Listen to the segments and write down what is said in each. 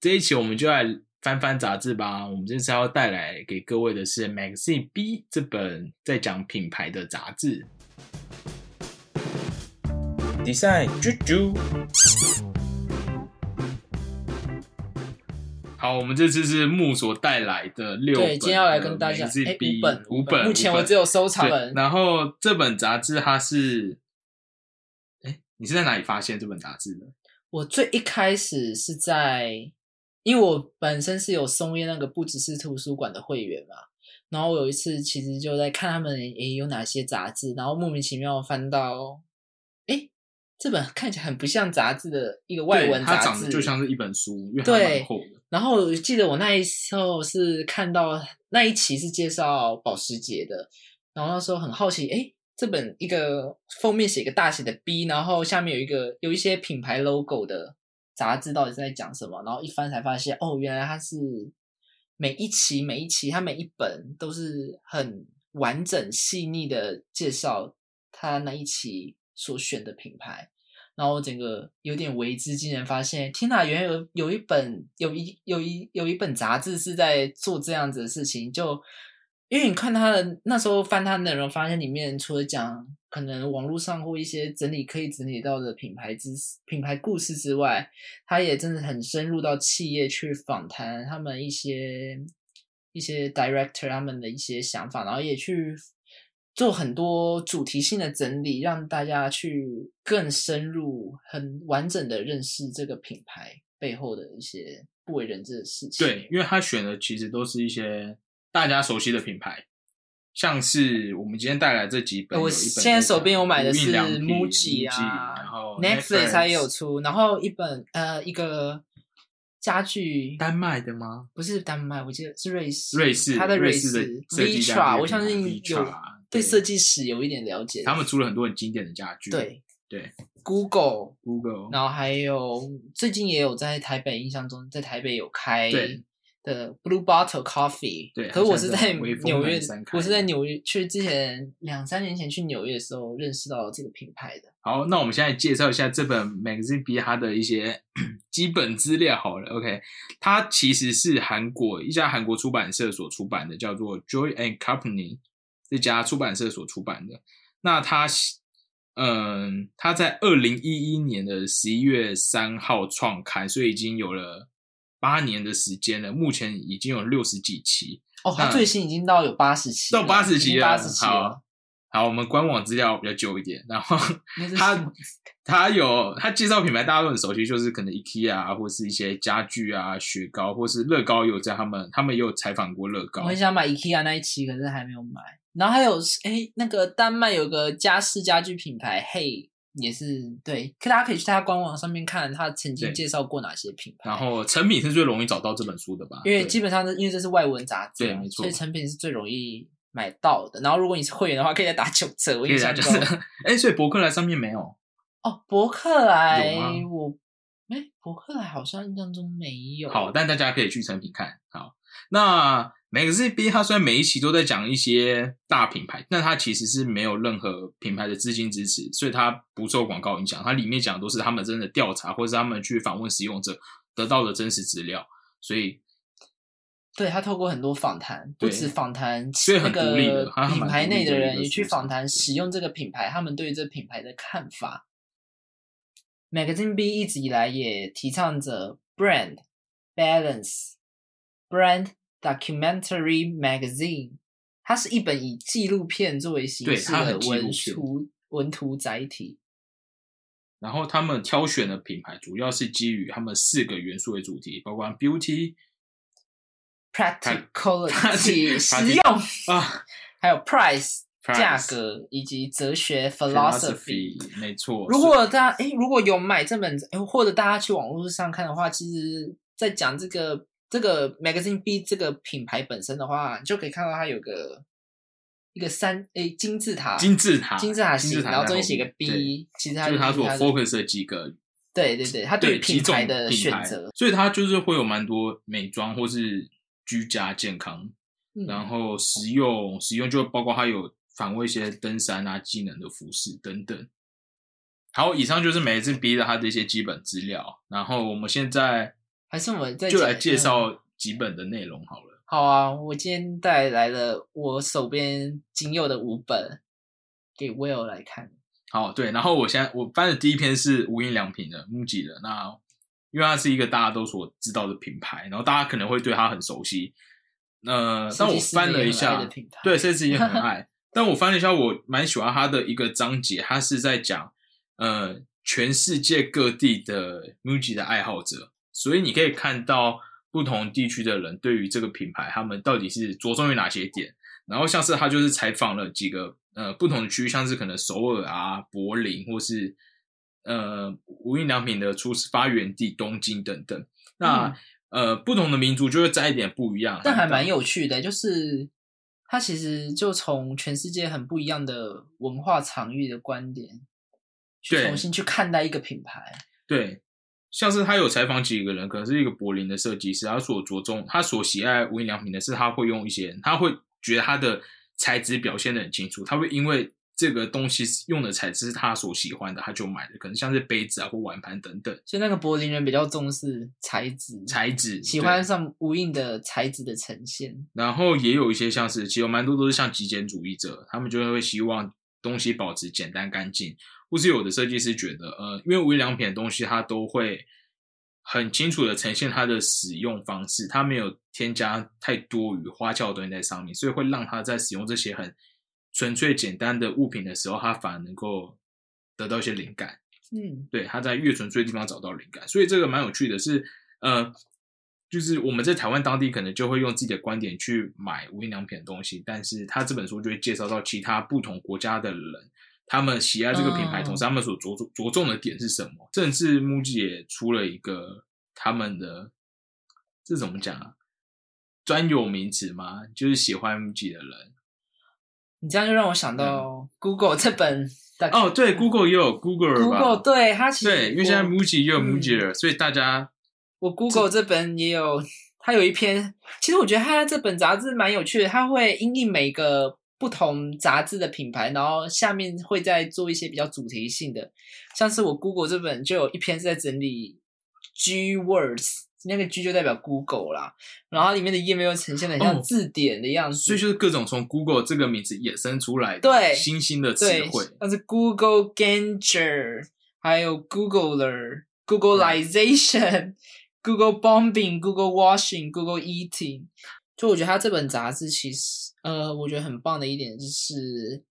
这一期我们就来翻翻杂志吧。我们这次要带来给各位的是《Magazine B》这本在讲品牌的杂志。Design 啾啾。好，我们这次是木所带来的六本，对，今天要来跟大家，哎，五本，五本，目前我只有收藏本。然后这本杂志它是，哎，你是在哪里发现这本杂志的？我最一开始是在，因为我本身是有松叶那个不只是图书馆的会员嘛，然后我有一次其实就在看他们诶有哪些杂志，然后莫名其妙翻到，哎。这本看起来很不像杂志的一个外文杂志，它长得就像是一本书，因为它蛮厚的。然后记得我那一时候是看到那一期是介绍保时捷的，然后那时候很好奇，哎，这本一个封面写一个大写的 B，然后下面有一个有一些品牌 logo 的杂志到底是在讲什么？然后一翻才发现，哦，原来它是每一期每一期，它每一本都是很完整细腻的介绍它那一期。所选的品牌，然后整个有点为之惊人，发现天哪，原来有有一本有一有一有一本杂志是在做这样子的事情。就因为你看他的那时候翻他的内容，发现里面除了讲可能网络上或一些整理可以整理到的品牌知识、品牌故事之外，他也真的很深入到企业去访谈他们一些一些 director 他们的一些想法，然后也去。做很多主题性的整理，让大家去更深入、很完整的认识这个品牌背后的一些不为人知的事情。对，因为他选的其实都是一些大家熟悉的品牌，像是我们今天带来这几本。我现在手边我买的是 MUJI 啊，然后 Netflix 它也有出，然后一本呃一个家具，丹麦的吗？不是丹麦，我记得是瑞士，瑞士，它的瑞士的 Vitra，我相信有。对设计史有一点了解，他们出了很多很经典的家具。对对，Google，Google，然后还有最近也有在台北，印象中在台北有开的 Blue Bottle Coffee。对，可是我是在纽约，我是在纽约去之前两三年前去纽约的时候认识到这个品牌的。好，那我们现在介绍一下这本 Magazine B 它的一些 基本资料。好了，OK，它其实是韩国一家韩国出版社所出版的，叫做 Joy and Company。这家出版社所出版的，那它，嗯，他在二零一一年的十一月三号创刊，所以已经有了八年的时间了。目前已经有六十几期哦，它最新已经到有八十期，到八十期了。好，好，我们官网资料比较久一点，然后他他有他介绍品牌，大家都很熟悉，就是可能 IKEA 啊，或是一些家具啊，雪糕，或是乐高，有在他们他们也有采访过乐高。我很想买 IKEA 那一期，可是还没有买。然后还有，哎，那个丹麦有个家饰家具品牌，Hey，也是对，可大家可以去他官网上面看，他曾经介绍过哪些品牌。然后成品是最容易找到这本书的吧？因为基本上是因为这是外文杂志，对，没错，所以成品是最容易买到的。然后如果你是会员的话，可以再打九折。我印象就是，哎，所以博客来上面没有哦，博客来我，哎，博客来好像印象中没有。好，但大家可以去成品看。好，那。每个 Z B，它虽然每一期都在讲一些大品牌，但它其实是没有任何品牌的资金支持，所以它不受广告影响。它里面讲的都是他们真的调查，或者是他们去访问使用者得到的真实资料。所以，对他透过很多访谈，不止访谈那个品牌内的人，也去访谈使用这个品牌，他们对这品牌的看法。Magazine B 一直以来也提倡着 brand balance，brand。Documentary magazine，它是一本以纪录片作为形式的文图文图载体。然后他们挑选的品牌主要是基于他们四个元素为主题，包括 beauty、practicality 实用啊，还有 price 价格以及哲学 philosophy。没错。如果大家哎如果有买这本，或者大家去网络上看的话，其实在讲这个。这个 Magazine B 这个品牌本身的话，你就可以看到它有个一个三诶金字塔，金字塔，金字塔形，然后中间写个 B，其实它就是它所 focus 的几个，对对对，它对品牌的选择，所以它就是会有蛮多美妆或是居家健康，然后实用实用就包括它有访问一些登山啊技能的服饰等等。好，以上就是每次 B 的它的一些基本资料，然后我们现在。还是我们再就来介绍几本的内容好了。好啊，我今天带来了我手边仅有的五本给 Will 来看。好，对，然后我现在我翻的第一篇是无印良品的 MUJI 的，那因为它是一个大家都所知道的品牌，然后大家可能会对它很熟悉。呃，但我翻了一下对，设计师也很 爱。但我翻了一下，我蛮喜欢它的一个章节，它是在讲呃全世界各地的 MUJI 的爱好者，所以你可以看到不同地区的人对于这个品牌，他们到底是着重于哪些点。然后像是他就是采访了几个呃不同的区域，像是可能首尔啊、柏林，或是呃无印良品的出发源地东京等等。那、呃不同的民族就会摘一点不一样，嗯但还蛮有趣的，就是他其实就从全世界很不一样的文化场域的观点，去重新去看待一个品牌。对，像是他有采访几个人，可能是一个柏林的设计师，他所着重，他所喜爱无印良品的是，他会用一些，他会觉得他的材质表现的很清楚，他会因为这个东西用的材质是他所喜欢的，他就买了，可能像是杯子啊或碗盘等等所以那个柏林人比较重视材质，材质，喜欢上无印的材质的呈现。然后也有一些像是，其实有蛮多都是像极简主义者，他们就会希望东西保持简单干净，或是有的设计师觉得，呃，因为无印良品的东西，它都会很清楚的呈现它的使用方式，它没有添加太多余花俏的东西在上面，所以会让它在使用这些很纯粹简单的物品的时候，它反而能够得到一些灵感。嗯，对，他在越纯粹的地方找到灵感，所以这个蛮有趣的是，呃，就是我们在台湾当地可能就会用自己的观点去买无印良品的东西，但是他这本书就会介绍到其他不同国家的人，他们喜爱这个品牌，哦同时他们所着重着重的点是什么？甚至 MUJI 也出了一个他们的这怎么讲啊？专有名词吗？就是喜欢 MUJI 的人。你这样就让我想到 Google 这本哦，对，Google 也有 Google 吧 Google 对它其实对，因为现在 MUJI 也有嗯 MUJI 了，所以大家我 Google 这本也有，它有一篇，其实我觉得它这本杂志蛮有趣的，它会因应每个不同杂志的品牌，然后下面会再做一些比较主题性的，像是我 Google 这本就有一篇是在整理 G words，那个 G 就代表 Google 啦，然后它里面的页面又呈现的很像哦字典的样子，所以就是各种从 Google 这个名字衍生出来的对新兴的词对汇，，像是 Google Ganger，还有 Googler、Googleization、Google Bombing、Google Washing、Google Eating。就我觉得他这本杂志其实，呃，我觉得很棒的一点就是，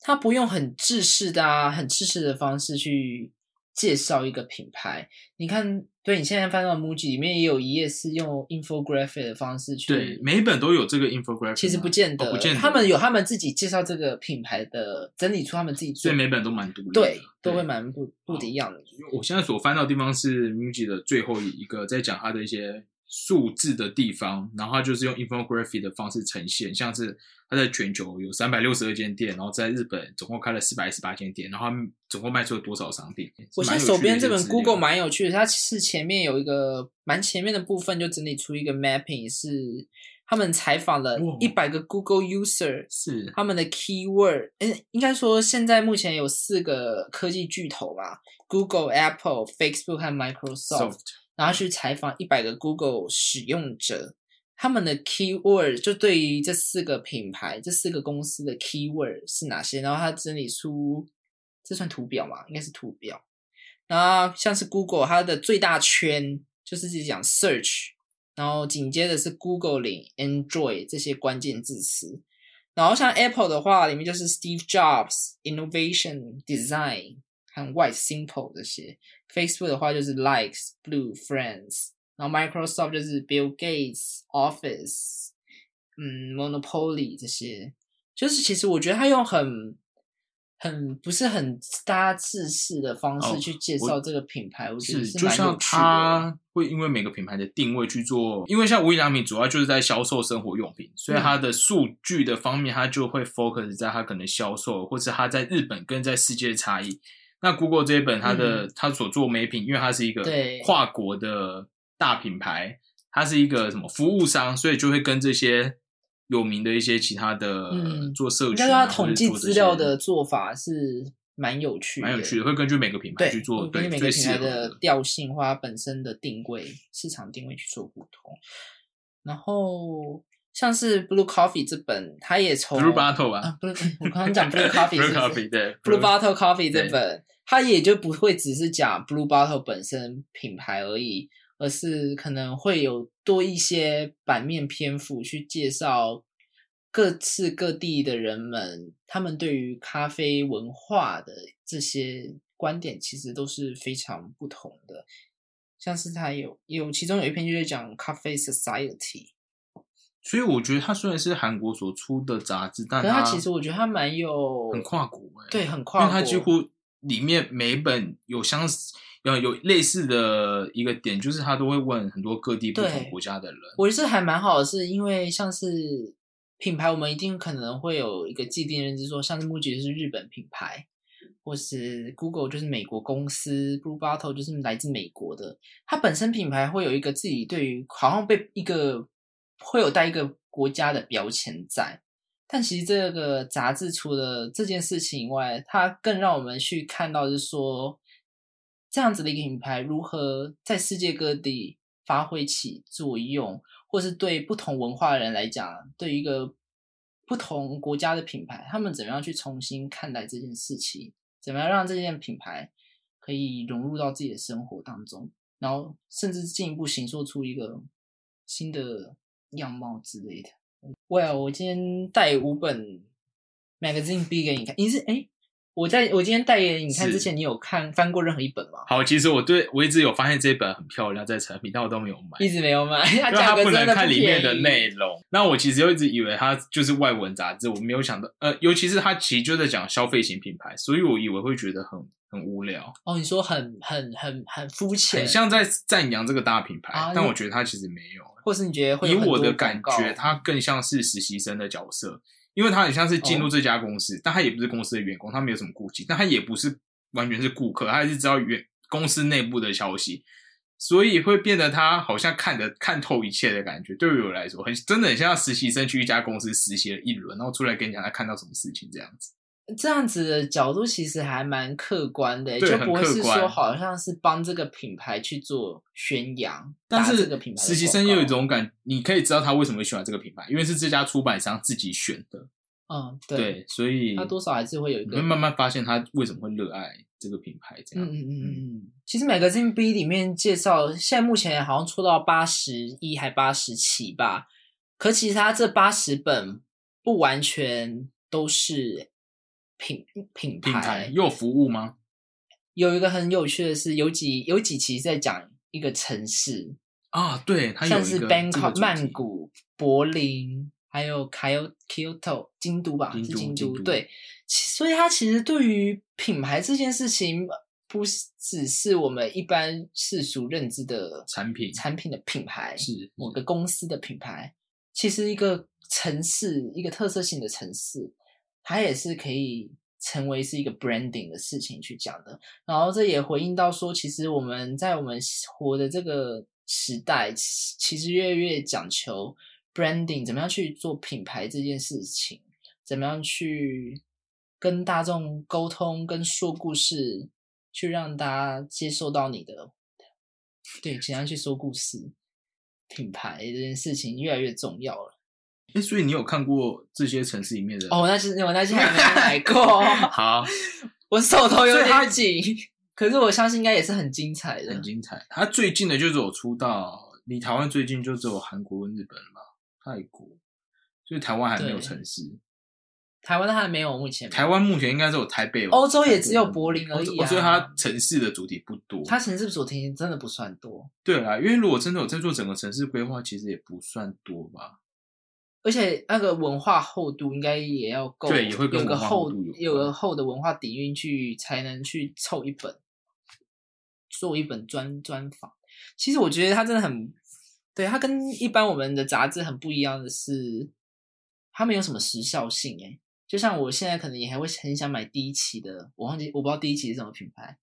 他不用很制式的啊，很制式的方式去介绍一个品牌。你看，对你现在翻到 MUJI 里面也有一页是用 infographic 的方式去对，每一本都有这个 infographic，其实不见得，哦不见得，他们有他们自己介绍这个品牌的，整理出他们自己做所以每本都蛮独立的，对都会蛮不不一样的。我现在所翻到的地方是 MUJI 的最后一个，在讲它的一些数字的地方，然后它就是用 infographic 的方式呈现，像是它在全球有三百六十二间店，然后在日本总共开了四百一十八间店，然后总共卖出了多少商品？我现在蛮有趣的手边这本 Google 蛮有趣的，它是前面有一个蛮前面的部分就整理出一个 mapping，是他们采访了一百个 Google user，是他们的 keyword，嗯，应该说现在目前有四个科技巨头吧，Google、Apple、Facebook 和 Microsoft。然后去采访一百个 Google 使用者，他们的 keyword 就对于这四个品牌、这四个公司的 keyword 是哪些，然后他整理出这算图表嘛？应该是图表。然后像是 Google，它的最大圈就是自己讲 search，然后紧接着是 Google 领 Android 这些关键字词。然后像 Apple 的话，里面就是 Steve Jobs、Innovation、Design 和 White Simple 这些。Facebook 的话就是 Likes、Blue、Friends，然后 Microsoft 就是 Bill Gates、Office，嗯，Monopoly 这些。就是其实我觉得他用很很不是很大家制式的方式哦去介绍这个品牌，我觉得是，就像蛮有趣的。会因为每个品牌的定位去做，因为像无印良品主要就是在销售生活用品，所以嗯它的数据的方面，它就会 focus 在它可能销售，或者它在日本跟在世界的差异。那 Google 这一本它的、它所做美品，因为它是一个跨国的大品牌，它是一个什么服务商，所以就会跟这些有名的一些其他的、嗯做社群、应该说啊，他统计资料的做法是蛮有趣，蛮有趣的，会根据每个品牌，去做根据每个品牌的的。调性或它本身的定位、市场定位去做不同。然后像是 Blue Coffee 这本，它也从 Blue Bottle 吧啊，Blue，我刚刚讲 Blue Coffee 是 Blue 不是 Coffee 对 Blue Bottle Coffee 这本，它也就不会只是讲 Blue Bottle 本身品牌而已，而是可能会有多一些版面篇幅去介绍各次各地的人们，他们对于咖啡文化的这些观点，其实都是非常不同的。像是它有有其中有一篇就是讲咖啡 society，所以我觉得它虽然是韩国所出的杂志，但它其实我觉得它蛮有很跨国哎、对很因跨国，为它几乎里面每一本有相似有有类似的一个点，就是他都会问很多各地不同国家的人。我觉得这还蛮好的，是因为像是品牌，我们一定可能会有一个既定认知，说像是 MUJI 就是日本品牌，或是 Google 就是美国公司，Blue Bottle 就是来自美国的。它本身品牌会有一个自己对于好像被一个会有带一个国家的标签在，但其实这个杂志除了这件事情以外，它更让我们去看到，是说这样子的一个品牌如何在世界各地发挥起作用，或是对不同文化的人来讲，对一个不同国家的品牌，他们怎么样去重新看待这件事情，怎么样让这件品牌可以融入到自己的生活当中，然后甚至进一步形塑出一个新的样貌之类的。Well，我今天带五本 magazine B 给你看，你是哎，我在我今天带给你看之前，你有看翻过任何一本吗？好，其实我对我一直有发现这一本很漂亮，在成品，但我都没有买。一直没有买，它因为它不能看里面的内容。那我其实又一直以为它就是外文杂志，我没有想到，呃，尤其是它其实就在讲消费型品牌，所以我以为会觉得很很无聊，哦，你说很很很很肤浅，很像在赞扬这个大品牌，啊但我觉得它其实没有。或是你觉得会以我的感觉，他更像是实习生的角色，因为他很像是进入哦这家公司，但他也不是公司的员工，他没有什么顾忌，但他也不是完全是顾客，他还是知道员公司内部的消息，所以会变得他好像看得看透一切的感觉。对于我来说，很真的很像实习生去一家公司实习了一轮，然后出来跟你讲他看到什么事情这样子。这样子的角度其实还蛮客观的，对就不会是说好像是帮这个品牌去做宣扬，但是实习生又有一广种感，你可以知道他为什么会喜欢这个品牌，因为是这家出版商自己选的，告，嗯，对，对，所以他多少还是会有一个慢慢发现他为什么会热爱这个品牌这样。嗯嗯嗯嗯嗯。其实 Magazine B 里面介绍，现在目前好像出到八十一还八十七吧，可其实它这八十本不完全都是品品品牌牌，又有服务吗？有一个很有趣的是，有几有几期在讲一个城市，啊，对，它像是 Bangkok、曼谷、柏林，还有 Kyoto、京都吧，京是京都京都对，其所以它其实对于品牌这件事情，不是只是我们一般世俗认知的产品产品的品牌，是某个。公司的品牌，其实一个城市一个特色性的城市，它也是可以成为是一个 branding 的事情去讲的。然后这也回应到说，其实我们在我们活的这个时代，其实越来越讲求 branding，怎么样去做品牌这件事情，怎么样去跟大众沟通，跟说故事，去让大家接受到你的，对，怎样去说故事，品牌这件事情越来越重要了。哎，所以你有看过这些城市里面的？哦，那是我那些还没 买过，好，我手头有点紧，可是我相信应该也是很精彩的很。精彩。它最近的就只有出道离台湾最近就只有韩国跟日本吧，泰国，所以台湾还没有城市。台湾还没有，目前台湾目前应该只有台北有，欧洲也只有柏林而已所以它城市的主题不多。它城市主题真的不算多，对啊，因为如果真的有在做整个城市规划，其实也不算多吧。而且那个文化厚度应该也要够，对也会跟有个厚有个厚的文化底蕴去才能去凑一本，做一本专专访。其实我觉得它真的很，对它跟一般我们的杂志很不一样的是，它没有什么时效性诶。就像我现在可能也还会很想买第一期的，我忘记我不知道第一期是什么品牌，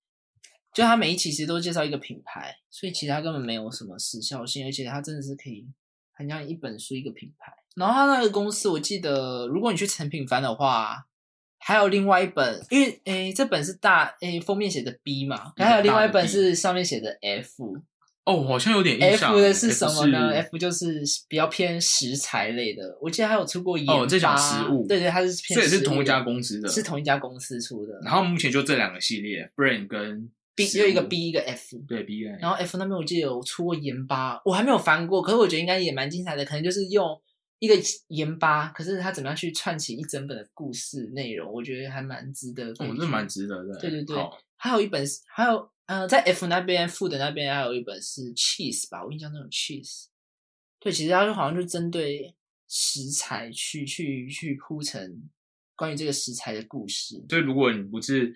就它每一期其实都介绍一个品牌，所以其实它根本没有什么时效性，而且它真的是可以很像一本书一个品牌。然后他那个公司，我记得如果你去成品翻的话，还有另外一本，因为诶这本是大诶封面写的 B 嘛，还有另外一本是上面写的 F。哦，好像有点印象。F 的是什么呢是？F 就是比较偏食材类的，我记得还有出过盐巴，哦这讲食物对对，它是偏这也是同一家公司的，是同一家公司出的。然后目前就这两个系列，Brain 跟 B 食就一个 B 一个 F，对 B 跟然后 F 那边我记得有出过盐巴，我还没有翻过，可是我觉得应该也蛮精彩的，可能就是用一个盐巴，可是他怎么样去串起一整本的故事内容，我觉得还蛮值得可以哦，去。这蛮值得的。对对对好还有一本是，还有呃，在 F 那边副的那边还有一本是 Cheese 吧，我印象中有 Cheese。对，其实它就好像就针对食材去去去铺成关于这个食材的故事。所以如果你不是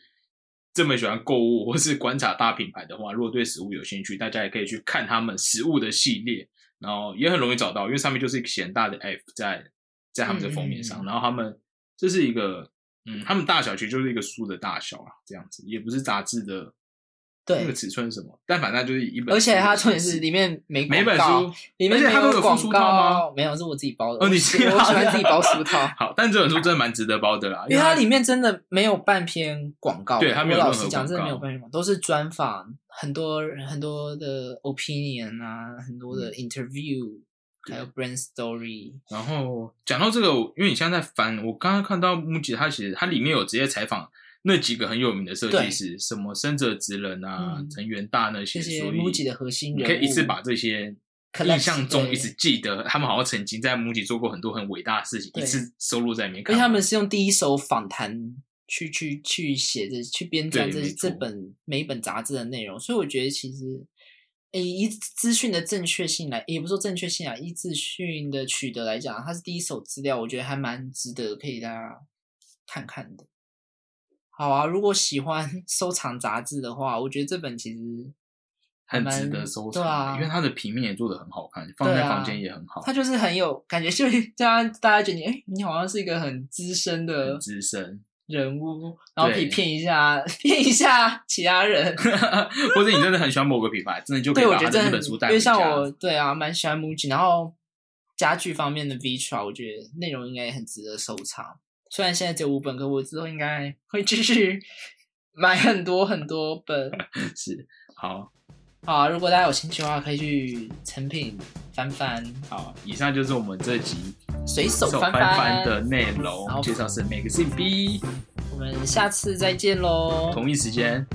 这么喜欢购物或是观察大品牌的话，如果对食物有兴趣，大家也可以去看他们食物的系列，然后也很容易找到，因为上面就是一个显大的 F 在在他们的封面上，然后他们这是一个嗯，他们大小其实就是一个书的大小啊，这样子，也不是杂志的那对个，尺寸是什么，但反正就是一本而且它形重点是式里面没每本广告书里面而且它没有广都有附书套吗，没有，是我自己包的。哦你自己包我喜欢自己包书套，好，但这本书真的蛮值得包的啦，因为它里面面真的没有半篇广告。对它没有我老任何实讲，真的没有告半篇广告，都是专访，很多很多的 opinion 啊，很多的 interview，、还有 brand story。然后讲到这个，因为你现在在翻，我刚刚看到木吉，他其实它里面有直接采访那几个很有名的设计师，什么深泽直人啊、嗯藤原大那些，这些所以 MUJI 的核心人物，你可以一次把这些印象中一直记得，他们好像曾经在 MUJI 做过很多很伟大的事情，一次收录在里面看完。而且他们是用第一手访谈去去去写这去编撰这这本每一本杂志的内容，所以我觉得其实，诶，以资讯的正确性来，也不说正确性啊，以资讯的取得来讲，它是第一手资料，我觉得还蛮值得可以大家看看的。好啊，如果喜欢 收藏杂志的话，我觉得这本其实很值得收藏，对啊，因为它的平面也做的很好看，放在房间也很好，它就是很有感觉，就会 让大家觉得你，哎，你好像是一个很资深的很资深，人物，然后可以对骗一下 骗一下其他人。或者你真的很喜欢某个品牌，真的就可以把这本书带因为回家。像我对啊，蛮喜欢 MUJI，然后家具方面的 Vitra，我觉得内容应该也很值得收藏。虽然现在只有五本，可我之后应该会继续 买很多很多本。是好好啊，如果大家有兴趣的话，可以去成品翻翻，好，以上就是我们这集随手翻手翻翻的内容介绍是 Magazine B，我们下次再见喽。同一时间，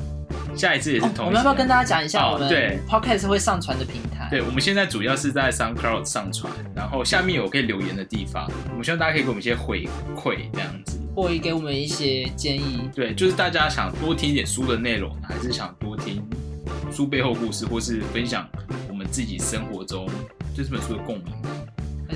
下一次也是哦同。我们要不要跟大家讲一下哦我们对 Podcast 会上传的平台？对，我们现在主要是在 SoundCloud 上传，然后下面有可以留言的地方，我们希望大家可以给我们一些回馈，这样子。或给我们一些建议。对，就是大家想多听一点书的内容，还是想多听书背后故事，或是分享我们自己生活中对这本书的共鸣。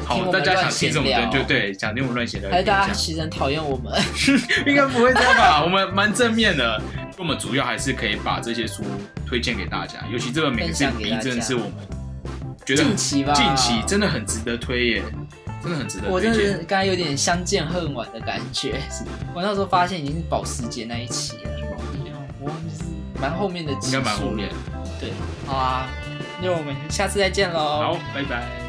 好，大家想听什么聊的就对，想听我们乱闲聊就还是可以讲。大家其实很讨厌我们？应该不会这样吧？我们蛮正面的，我们主要还是可以把这些书推荐给大家，尤其这本《分享 Magazine 给 B 大》真的是我们觉得近期吧近期真的很值得推耶，真的很值得我真的是。刚才有点相见恨晚的感觉。是我那时候发现已经是保时捷那一期了，我忘记是蛮后面的应该蛮后面。对，好啊，那我们下次再见喽。好，拜拜。